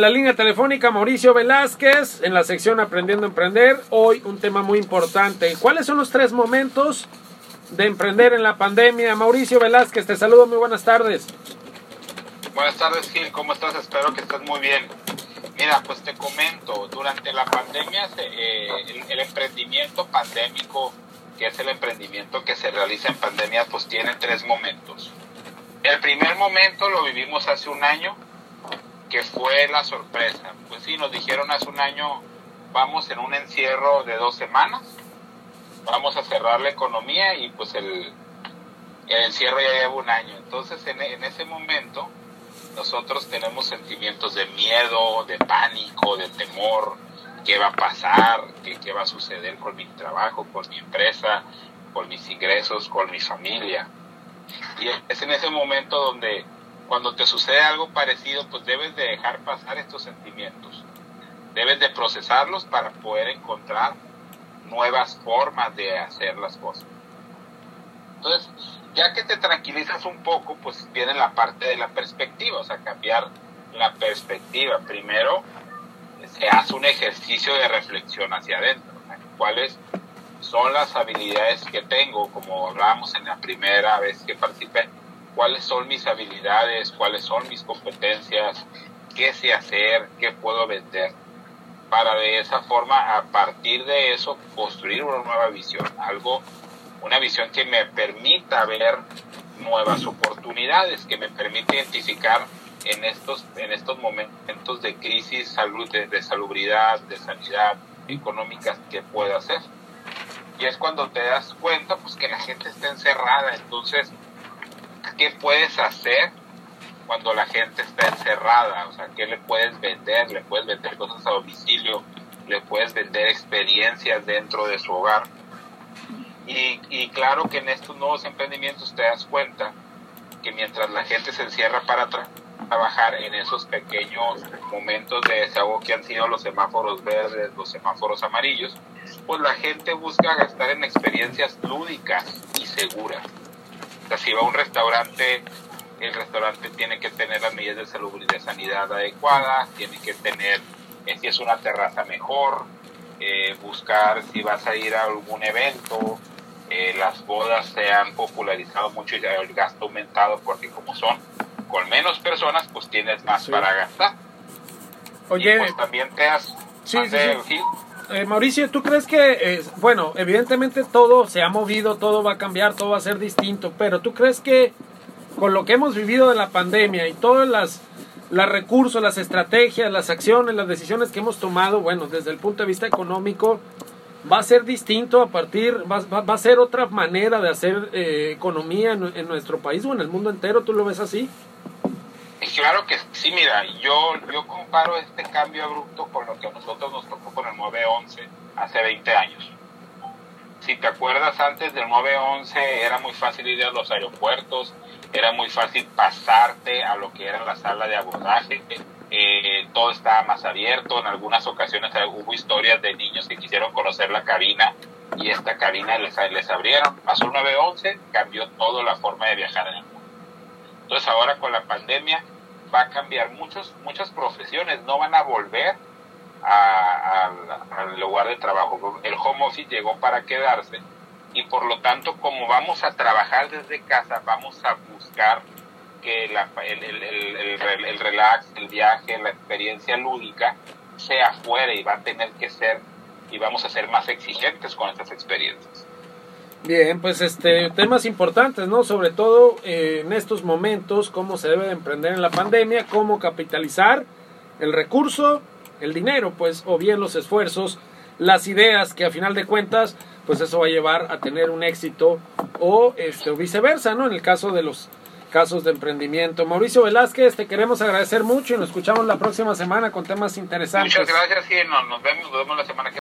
La línea telefónica Mauricio Velázquez en la sección Aprendiendo a Emprender. Hoy un tema muy importante. ¿Cuáles son los tres momentos de emprender en la pandemia? Mauricio Velázquez, te saludo, muy buenas tardes. Buenas tardes Gil, ¿cómo estás? Espero que estés muy bien. Mira, pues te comento, durante la pandemia eh, el, el, emprendimiento pandémico, que es el emprendimiento que se realiza en pandemia, pues tiene tres momentos. El primer momento lo vivimos hace un año, que fue la sorpresa. Pues sí, nos dijeron hace un año, vamos en un encierro de dos semanas, vamos a cerrar la economía y pues el, el encierro ya lleva un año. Entonces en, en ese momento nosotros tenemos sentimientos de miedo, de pánico, de temor, qué va a pasar, qué, qué va a suceder con mi trabajo, con mi empresa, con mis ingresos, con mi familia. Y es en ese momento donde cuando te sucede algo parecido, pues debes de dejar pasar estos sentimientos. Debes de procesarlos para poder encontrar nuevas formas de hacer las cosas. Entonces, ya que te tranquilizas un poco, pues viene la parte de la perspectiva, o sea, cambiar la perspectiva. Primero, se hace un ejercicio de reflexión hacia adentro. ¿Cuáles son las habilidades que tengo? Como hablábamos en la primera vez que participé, cuáles son mis habilidades, cuáles son mis competencias, qué sé hacer, qué puedo vender, para de esa forma, a partir de eso, construir una nueva visión, algo, una visión que me permita ver nuevas oportunidades, que me permita identificar en estos, en estos momentos de crisis, salud, de, de salubridad, de sanidad económica, que puedo hacer. Y es cuando te das cuenta, pues, que la gente está encerrada, entonces, qué puedes hacer cuando la gente está encerrada, o sea, qué le puedes vender, le puedes vender cosas a domicilio, le puedes vender experiencias dentro de su hogar. Y, y claro que en estos nuevos emprendimientos te das cuenta que mientras la gente se encierra para tra trabajar en esos pequeños momentos de desahogo que han sido los semáforos verdes, los semáforos amarillos, pues la gente busca gastar en experiencias lúdicas y seguras sea, si va a un restaurante, el restaurante tiene que tener las medidas de salud y de sanidad adecuadas, tiene que tener, eh, si es una terraza mejor, eh, buscar si vas a ir a algún evento, eh, las bodas se han popularizado mucho y el gasto aumentado porque como son con menos personas, pues tienes más sí. para gastar. Oye, y pues también te has... Sí, sí, sí. Eh, Mauricio, ¿tú crees que, eh, bueno, evidentemente todo se ha movido, todo va a cambiar, todo va a ser distinto, pero tú crees que con lo que hemos vivido de la pandemia y todas las, los recursos, las estrategias, las acciones, las decisiones que hemos tomado, bueno, desde el punto de vista económico, va a ser distinto a partir, va, va, va a ser otra manera de hacer eh, economía en, en nuestro país o en el mundo entero, ¿tú lo ves así? Claro que sí, mira, yo, yo comparo este cambio abrupto con lo que nosotros nos tocó con el 9-11 hace 20 años. Si te acuerdas, antes del 9-11 era muy fácil ir a los aeropuertos, era muy fácil pasarte a lo que era la sala de abordaje, eh, todo estaba más abierto, en algunas ocasiones hubo historias de niños que quisieron conocer la cabina y esta cabina les, les abrieron. Pasó el 9-11, cambió toda la forma de viajar en el mundo. Entonces ahora con la pandemia va a cambiar muchos, muchas profesiones, no van a volver al lugar de trabajo. El home office llegó para quedarse y por lo tanto como vamos a trabajar desde casa, vamos a buscar que la, el, el, el, el, relax, el viaje, la experiencia lúdica sea fuera y va a tener que ser y vamos a ser más exigentes con estas experiencias. Bien, pues este temas importantes, ¿no? Sobre todo eh, en estos momentos, cómo se debe de emprender en la pandemia, cómo capitalizar el recurso, el dinero, pues, o bien los esfuerzos, las ideas, que a final de cuentas, pues eso va a llevar a tener un éxito o este o viceversa, ¿no? En el caso de los casos de emprendimiento. Mauricio Velázquez, te queremos agradecer mucho y nos escuchamos la próxima semana con temas interesantes. Muchas gracias y nos, nos vemos, nos vemos la semana que